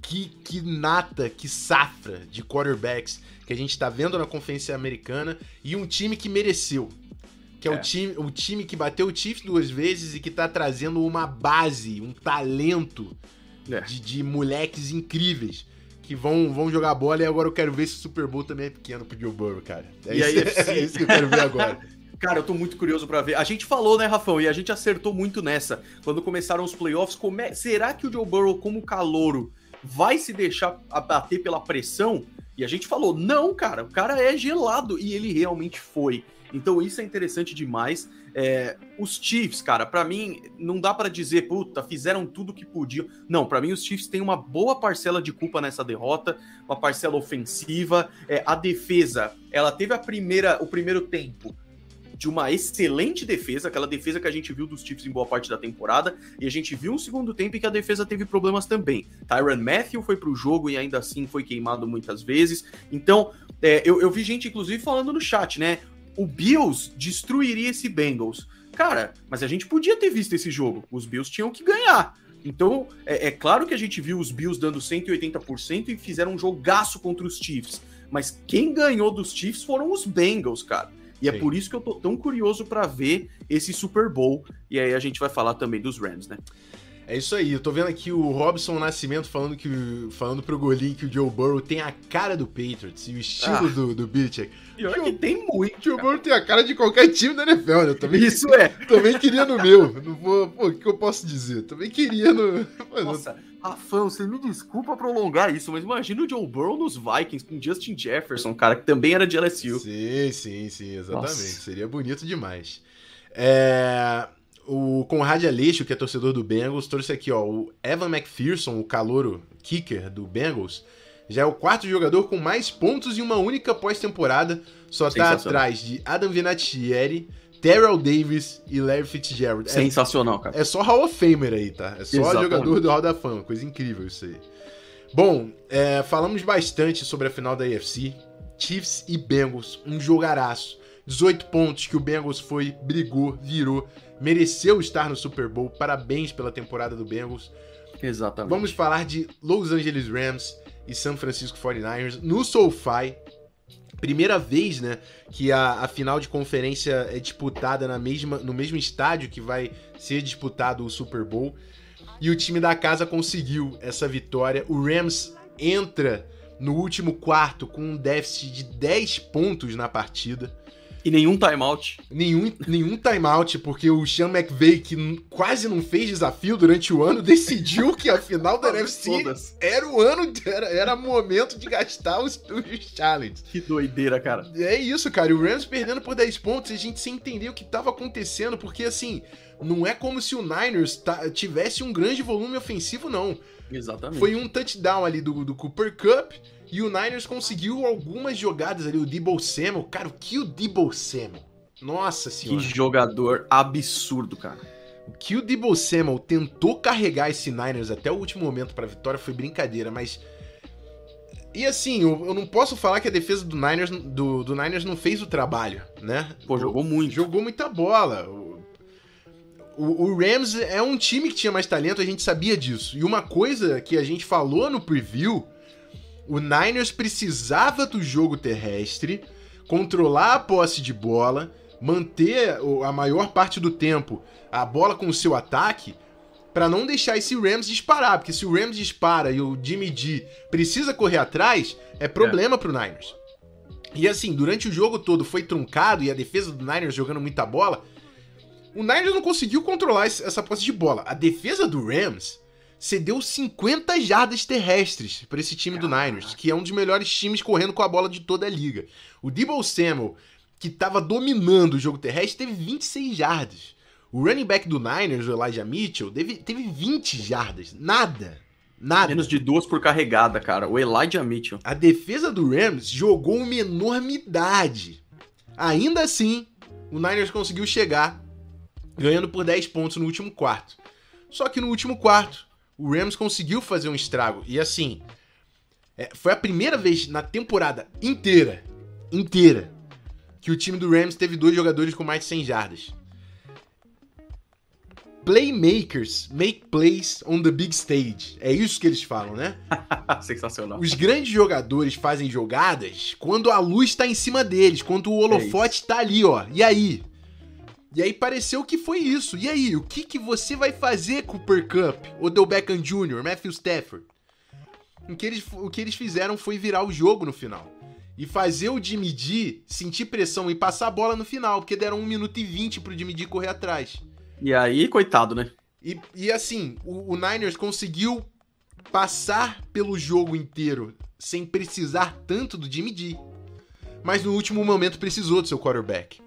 Que, que nata, que safra de quarterbacks que a gente está vendo na Conferência Americana e um time que mereceu. Que é, é, O, time, o time que bateu o Chiefs duas vezes e que está trazendo uma base, um talento é. de, de, moleques incríveis que vão, vão jogar bola. E agora eu quero ver se o Super Bowl também é pequeno pro Joe Burrow, cara. É, e isso, aí, é isso que eu quero ver agora. Cara, eu tô muito curioso para ver. A gente falou, né, Rafão, e a gente acertou muito nessa. Quando começaram os playoffs, come... será que o Joe Burrow, como calouro, vai se deixar abater pela pressão? E a gente falou, não, cara, o cara é gelado. E ele realmente foi. Então isso é interessante demais. É, os Chiefs, cara, para mim não dá para dizer, puta, fizeram tudo que podiam. Não, para mim os Chiefs têm uma boa parcela de culpa nessa derrota, uma parcela ofensiva. É, a defesa, ela teve a primeira, o primeiro tempo de uma excelente defesa, aquela defesa que a gente viu dos Chiefs em boa parte da temporada, e a gente viu um segundo tempo em que a defesa teve problemas também. Tyron Matthew foi pro jogo e ainda assim foi queimado muitas vezes. Então, é, eu, eu vi gente, inclusive, falando no chat, né? O Bills destruiria esse Bengals. Cara, mas a gente podia ter visto esse jogo. Os Bills tinham que ganhar. Então, é, é, claro que a gente viu os Bills dando 180% e fizeram um jogaço contra os Chiefs. Mas quem ganhou dos Chiefs foram os Bengals, cara. E é Sim. é por isso que eu tô tão curioso para ver esse Super Bowl. E aí a gente vai falar também dos Rams, né? É isso aí, eu tô vendo aqui o Robson Nascimento falando, que, falando pro Golim que o Joe Burrow tem a cara do Patriots e o estilo ah. do, do Belichick. Pior Joe, que tem muito. Joe Burrow tem a cara de qualquer time da NFL, né? Eu também, isso é. Também queria no meu. Não vou, pô, o que eu posso dizer? Também queria no. Nossa, Rafão, você me desculpa prolongar isso, mas imagina o Joe Burrow nos Vikings com Justin Jefferson, cara, que também era de LSU. Sim, sim, sim, exatamente. Nossa. Seria bonito demais. É o Conrad Aleixo, que é torcedor do Bengals, trouxe aqui, ó, o Evan McPherson, o calouro kicker do Bengals, já é o quarto jogador com mais pontos em uma única pós-temporada, só tá atrás de Adam Vinatieri, Terrell Davis e Larry Fitzgerald. É Sensacional, cara. É só Hall of Famer aí, tá? É só Exatamente. jogador do Hall da Fama, coisa incrível isso aí. Bom, é, falamos bastante sobre a final da AFC. Chiefs e Bengals, um jogaraço. 18 pontos que o Bengals foi, brigou, virou mereceu estar no Super Bowl. Parabéns pela temporada do Bengals. Exatamente. Vamos falar de Los Angeles Rams e San Francisco 49ers no SoFi. Primeira vez, né, que a, a final de conferência é disputada na mesma, no mesmo estádio que vai ser disputado o Super Bowl. E o time da casa conseguiu essa vitória. O Rams entra no último quarto com um déficit de 10 pontos na partida. E nenhum timeout. Nenhum, nenhum timeout, porque o Sean McVay, que quase não fez desafio durante o ano, decidiu que a final da NFC era o ano, era, era momento de gastar os, os challenges. Que doideira, cara. É isso, cara. E o Rams perdendo por 10 pontos, a gente sem entender o que tava acontecendo, porque assim, não é como se o Niners tivesse um grande volume ofensivo, não. Exatamente. Foi um touchdown ali do, do Cooper Cup e o Niners conseguiu algumas jogadas ali. O Debo Samuel, cara, o que o Debo Samuel? Nossa senhora. Que jogador absurdo, cara. O que o Debo Samuel tentou carregar esse Niners até o último momento para vitória foi brincadeira, mas e assim, eu, não posso falar que a defesa do Niners, do, do Niners não fez o trabalho, né? Pô, jogou muito. Jogou muita bola. O, o, Rams é um time que tinha mais talento, a gente sabia disso. E uma coisa que a gente falou no preview, o Niners precisava do jogo terrestre, controlar a posse de bola, manter a maior parte do tempo a bola com o seu ataque, para não deixar esse Rams disparar, porque se o Rams dispara e o Jimmy G precisa correr atrás, é problema é. pro Niners. E assim, durante o jogo todo foi truncado e a defesa do Niners jogando muita bola, o Niners não conseguiu controlar essa posse de bola. A defesa do Rams cedeu 50 jardas terrestres para esse time do Niners, que é um dos melhores times correndo com a bola de toda a liga. O Debo Samuel, que estava dominando o jogo terrestre, teve 26 jardas. O running back do Niners, o Elijah Mitchell, teve, teve 20 jardas. Nada. Nada. Menos de duas por carregada, cara. O Elijah Mitchell. A defesa do Rams jogou uma enormidade. Ainda assim, o Niners conseguiu chegar ganhando por 10 pontos no último quarto. Só que no último quarto, o Rams conseguiu fazer um estrago. E assim, é, foi a primeira vez na temporada inteira, inteira, que o time do Rams teve dois jogadores com mais de 100 jardas. Playmakers make plays on the big stage. É isso que eles falam, né? Sensacional. Os grandes jogadores fazem jogadas quando a luz está em cima deles, quando o holofote está é ali, ó. E aí? E aí pareceu que foi isso. E aí, o que, que você vai fazer, Cooper Cup, Odell Beckham Jr., Matthew Stafford? O que, eles, o que eles fizeram foi virar o jogo no final. E fazer o Jimmy G sentir pressão e passar a bola no final, porque deram 1 minuto e 20 pro Jimmy G correr atrás. E aí, coitado, né? E, e assim, o, o Niners conseguiu passar pelo jogo inteiro sem precisar tanto do Jimmy G. Mas no último momento precisou do seu quarterback.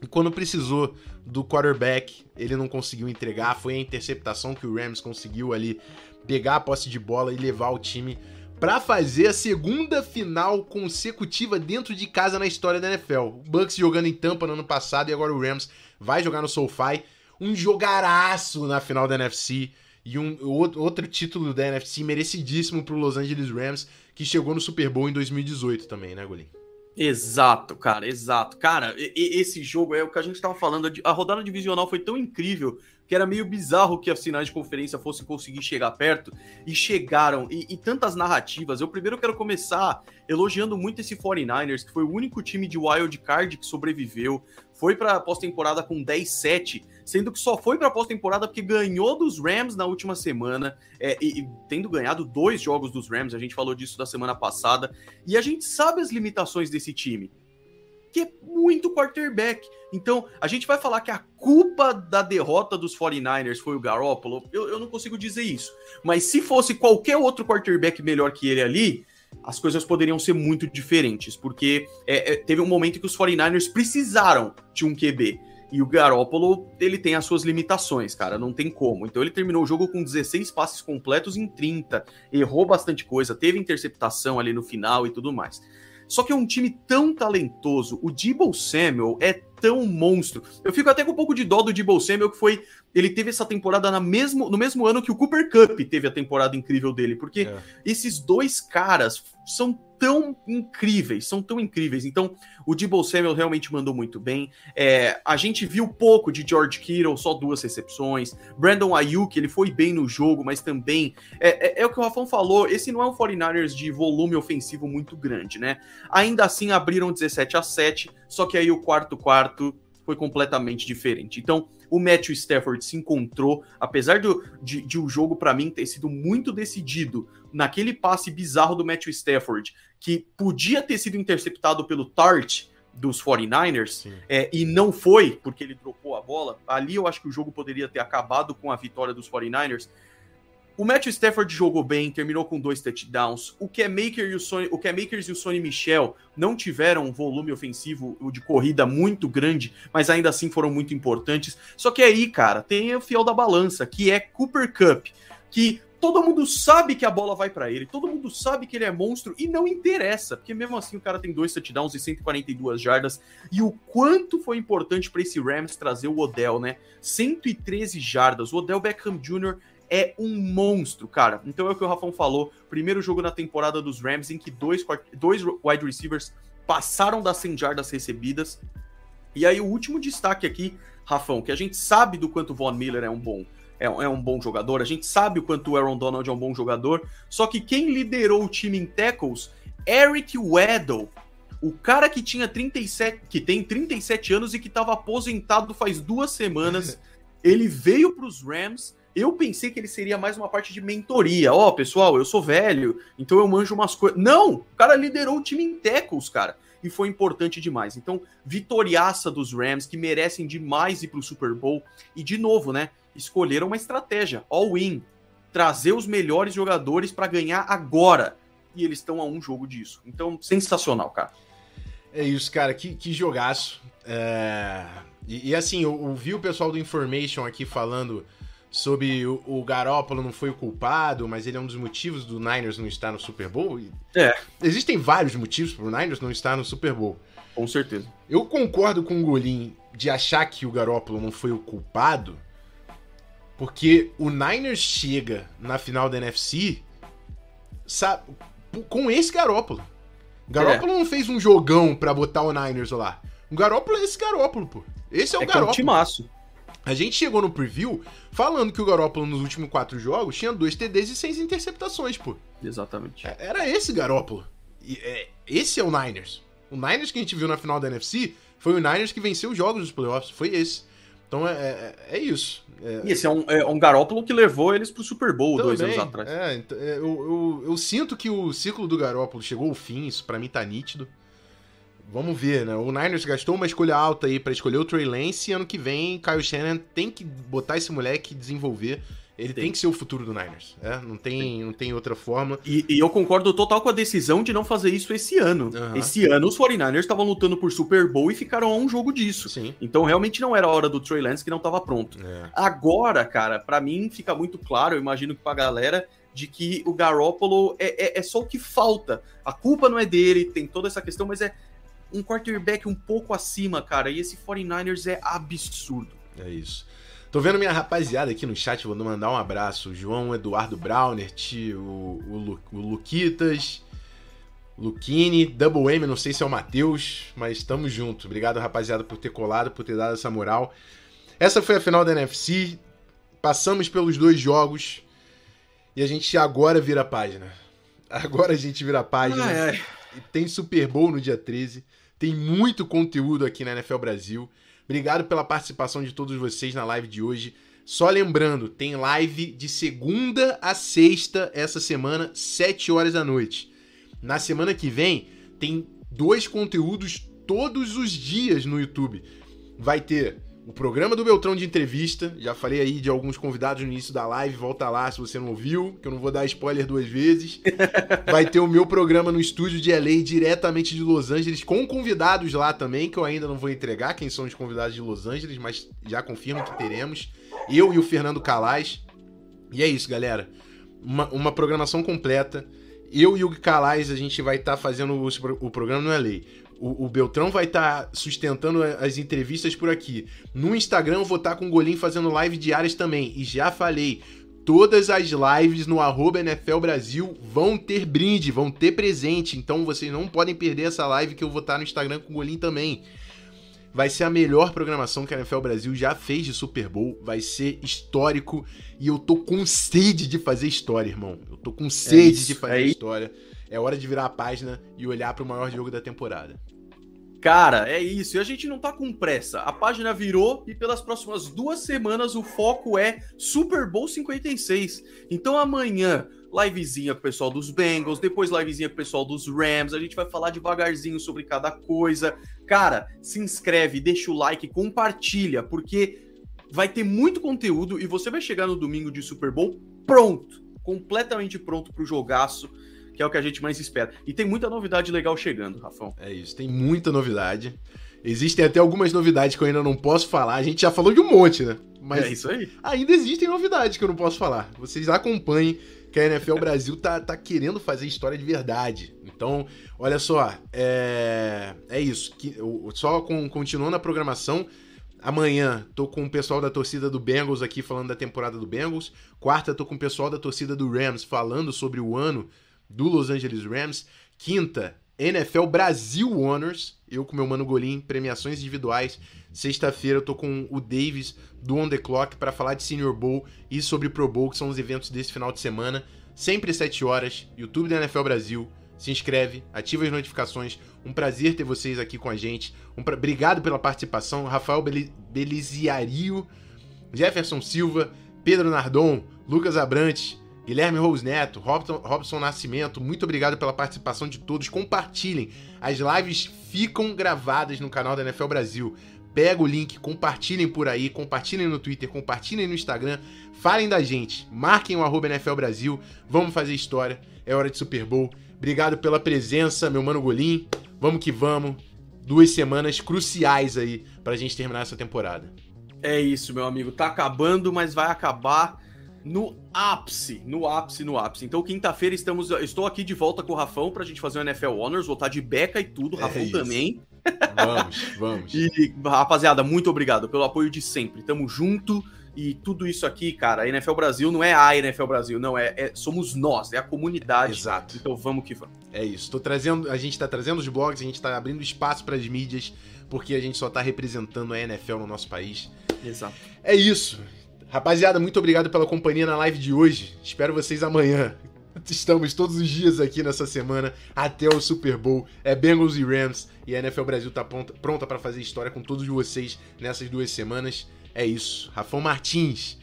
E quando precisou do quarterback, ele não conseguiu entregar. Foi a interceptação que o Rams conseguiu ali pegar a posse de bola e levar o time para fazer a segunda final consecutiva dentro de casa na história da NFL. O Bucks jogando em Tampa no ano passado e agora o Rams vai jogar no SoFi. Um jogaraço na final da NFC e um outro título da NFC merecidíssimo pro Los Angeles Rams, que chegou no Super Bowl em 2018 também, né, Golim? Exato, cara, exato. Cara, esse jogo é o que a gente estava falando. A rodada divisional foi tão incrível que era meio bizarro que as finais de conferência fossem conseguir chegar perto e chegaram. E, e, tantas narrativas. Eu primeiro quero começar elogiando muito esse 49ers, que foi o único time de wild card que sobreviveu. Foi para pós-temporada com 10-7 sendo que só foi para pós-temporada porque ganhou dos Rams na última semana, é, e, e, tendo ganhado dois jogos dos Rams, a gente falou disso da semana passada, e a gente sabe as limitações desse time, que é muito quarterback. Então, a gente vai falar que a culpa da derrota dos 49ers foi o Garoppolo, eu, eu não consigo dizer isso, mas se fosse qualquer outro quarterback melhor que ele ali, as coisas poderiam ser muito diferentes, porque é, é, teve um momento que os 49ers precisaram de um QB. E o Garópolo, ele tem as suas limitações, cara, não tem como. Então ele terminou o jogo com 16 passes completos em 30, errou bastante coisa, teve interceptação ali no final e tudo mais. Só que é um time tão talentoso, o Debo Samuel é tão monstro. Eu fico até com um pouco de dó do Debo Samuel, que foi. Ele teve essa temporada na mesmo, no mesmo ano que o Cooper Cup teve a temporada incrível dele, porque é. esses dois caras são tão incríveis, são tão incríveis. Então, o Debo Samuel realmente mandou muito bem. É, a gente viu pouco de George Kittle, só duas recepções. Brandon Ayuk, ele foi bem no jogo, mas também... É, é, é o que o Rafão falou, esse não é um 49ers de volume ofensivo muito grande, né? Ainda assim, abriram 17 a 7, só que aí o quarto-quarto foi completamente diferente. Então, o Matthew Stafford se encontrou, apesar do, de, de o jogo para mim ter sido muito decidido naquele passe bizarro do Matthew Stafford, que podia ter sido interceptado pelo Tart, dos 49ers, é, e não foi porque ele dropou a bola, ali eu acho que o jogo poderia ter acabado com a vitória dos 49ers. O Matthew Stafford jogou bem, terminou com dois touchdowns. O Cam, Maker e o, Sonny, o Cam Makers e o Sonny Michel não tiveram um volume ofensivo de corrida muito grande, mas ainda assim foram muito importantes. Só que aí, cara, tem o fiel da balança, que é Cooper Cup, que todo mundo sabe que a bola vai para ele, todo mundo sabe que ele é monstro e não interessa, porque mesmo assim o cara tem dois touchdowns e 142 jardas. E o quanto foi importante para esse Rams trazer o Odell, né? 113 jardas. O Odell Beckham Jr é um monstro, cara. Então é o que o Rafão falou. Primeiro jogo na temporada dos Rams em que dois, dois wide receivers passaram das 100 jardas recebidas. E aí o último destaque aqui, Rafão, que a gente sabe do quanto o Von Miller é um bom é, é um bom jogador, a gente sabe o quanto o Aaron Donald é um bom jogador, só que quem liderou o time em tackles, Eric Weddle, o cara que tinha 37, que tem 37 anos e que estava aposentado faz duas semanas, ele veio para os Rams eu pensei que ele seria mais uma parte de mentoria. Ó, oh, pessoal, eu sou velho, então eu manjo umas coisas. Não! O cara liderou o time em tackles, cara. E foi importante demais. Então, vitoriaça dos Rams, que merecem demais ir pro Super Bowl. E, de novo, né? Escolheram uma estratégia, all-in. Trazer os melhores jogadores para ganhar agora. E eles estão a um jogo disso. Então, sensacional, cara. É isso, cara. Que, que jogaço. É... E, e, assim, eu, eu vi o pessoal do Information aqui falando sobre o, o Garópolo não foi o culpado, mas ele é um dos motivos do Niners não estar no Super Bowl. É. Existem vários motivos para o Niners não estar no Super Bowl. Com certeza. Eu concordo com o Golim de achar que o Garópolo não foi o culpado, porque o Niners chega na final da NFC sabe, com esse Garópolo. O Garópolo é. não fez um jogão para botar o Niners lá. O Garópolo é esse Garópolo, pô. Esse é o é Garópolo. É um timaço. A gente chegou no preview falando que o Garópolo nos últimos quatro jogos tinha dois TDs e seis interceptações, pô. Exatamente. É, era esse Garópolo. E, é, esse é o Niners. O Niners que a gente viu na final da NFC foi o Niners que venceu os jogos dos playoffs. Foi esse. Então é, é, é isso. É... E esse é um, é um Garópolo que levou eles pro Super Bowl Também, dois anos atrás. É, então, é, eu, eu, eu, sinto que o ciclo do Garópolo chegou ao fim, isso para mim tá nítido. Vamos ver, né? O Niners gastou uma escolha alta aí para escolher o Trey Lance e ano que vem Kyle Shannon tem que botar esse moleque e desenvolver. Ele tem. tem. que ser o futuro do Niners. É? Não, tem, não tem outra forma. E, e, eu concordo total com a decisão de não fazer isso esse ano. Uhum. Esse ano os 49ers estavam lutando por Super Bowl e ficaram a um jogo disso. Sim. Então realmente não era a hora do Trey Lance que não estava pronto. É. Agora, cara, para mim fica muito claro, eu imagino que pra galera, de que o Garoppolo é, é, é, só o que falta. A culpa não é dele, tem toda essa questão, mas é um quarterback um pouco acima, cara. E esse 49ers é absurdo. É isso. Tô vendo minha rapaziada aqui no chat, vou mandar um abraço. João Eduardo Braunert, o, o, o Luquitas, Luquini, Double M, não sei se é o Matheus, mas tamo junto. Obrigado, rapaziada, por ter colado, por ter dado essa moral. Essa foi a final da NFC. Passamos pelos dois jogos e a gente agora vira a página. Agora a gente vira a página. Ah, é. Tem Super Bowl no dia 13. Tem muito conteúdo aqui na NFL Brasil. Obrigado pela participação de todos vocês na live de hoje. Só lembrando, tem live de segunda a sexta essa semana, 7 horas da noite. Na semana que vem, tem dois conteúdos todos os dias no YouTube. Vai ter o programa do Beltrão de entrevista. Já falei aí de alguns convidados no início da live. Volta lá se você não ouviu, que eu não vou dar spoiler duas vezes. Vai ter o meu programa no estúdio de LA, diretamente de Los Angeles, com convidados lá também, que eu ainda não vou entregar quem são os convidados de Los Angeles, mas já confirmo que teremos. Eu e o Fernando Calais. E é isso, galera. Uma, uma programação completa. Eu e o Calais, a gente vai estar tá fazendo o, o programa no LA. O, o Beltrão vai estar tá sustentando as entrevistas por aqui. No Instagram eu vou estar tá com o Golim fazendo live diárias também. E já falei, todas as lives no arroba NFL Brasil vão ter brinde, vão ter presente. Então vocês não podem perder essa live que eu vou estar tá no Instagram com o Golim também. Vai ser a melhor programação que a NFL Brasil já fez de Super Bowl. Vai ser histórico. E eu tô com sede de fazer história, irmão. Eu tô com é sede é de fazer é história. É hora de virar a página e olhar para o maior jogo da temporada. Cara, é isso. E a gente não tá com pressa. A página virou e pelas próximas duas semanas o foco é Super Bowl 56. Então amanhã, livezinha com o pessoal dos Bengals, depois livezinha com o pessoal dos Rams. A gente vai falar devagarzinho sobre cada coisa. Cara, se inscreve, deixa o like, compartilha, porque vai ter muito conteúdo e você vai chegar no domingo de Super Bowl pronto, completamente pronto pro jogaço que é o que a gente mais espera. E tem muita novidade legal chegando, Rafão. É isso, tem muita novidade. Existem até algumas novidades que eu ainda não posso falar. A gente já falou de um monte, né? Mas é isso aí. Ainda existem novidades que eu não posso falar. Vocês acompanhem que a NFL Brasil tá, tá querendo fazer história de verdade. Então, olha só, é, é isso. Que, só com, continuando a programação, Amanhã tô com o pessoal da torcida do Bengals aqui falando da temporada do Bengals. Quarta tô com o pessoal da torcida do Rams falando sobre o ano do Los Angeles Rams. Quinta, NFL Brasil Honors. Eu com meu mano Golim, premiações individuais. Sexta-feira eu tô com o Davis do On The Clock para falar de Senior Bowl e sobre Pro Bowl, que são os eventos desse final de semana. Sempre às 7 horas, YouTube da NFL Brasil. Se inscreve, ativa as notificações. Um prazer ter vocês aqui com a gente. Um pra... Obrigado pela participação. Rafael Bel Beliziario, Jefferson Silva, Pedro Nardon, Lucas Abrantes, Guilherme Rose Neto, Robson, Robson Nascimento, muito obrigado pela participação de todos. Compartilhem. As lives ficam gravadas no canal da NFL Brasil. Pega o link, compartilhem por aí, compartilhem no Twitter, compartilhem no Instagram, falem da gente, marquem o arroba NFL Brasil, vamos fazer história, é hora de Super Bowl. Obrigado pela presença, meu mano Golim. Vamos que vamos. Duas semanas cruciais aí pra gente terminar essa temporada. É isso, meu amigo. Tá acabando, mas vai acabar no ápice, no ápice, no ápice. Então, quinta-feira estamos, estou aqui de volta com o Rafão pra gente fazer o NFL Honors, voltar de beca e tudo, é Rafão isso. também. Vamos, vamos. e, rapaziada, muito obrigado pelo apoio de sempre. Tamo junto. E tudo isso aqui, cara, a NFL Brasil não é a NFL Brasil, não, é, é somos nós, é a comunidade. Exato. Então vamos que vamos. É isso. Tô trazendo, a gente tá trazendo os blogs, a gente tá abrindo espaço para as mídias, porque a gente só tá representando a NFL no nosso país. Exato. É isso. Rapaziada, muito obrigado pela companhia na live de hoje. Espero vocês amanhã. Estamos todos os dias aqui nessa semana até o Super Bowl. É Bengals e Rams e a NFL Brasil tá pronta para fazer história com todos vocês nessas duas semanas. É isso. Rafão Martins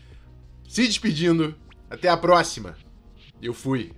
se despedindo. Até a próxima. Eu fui.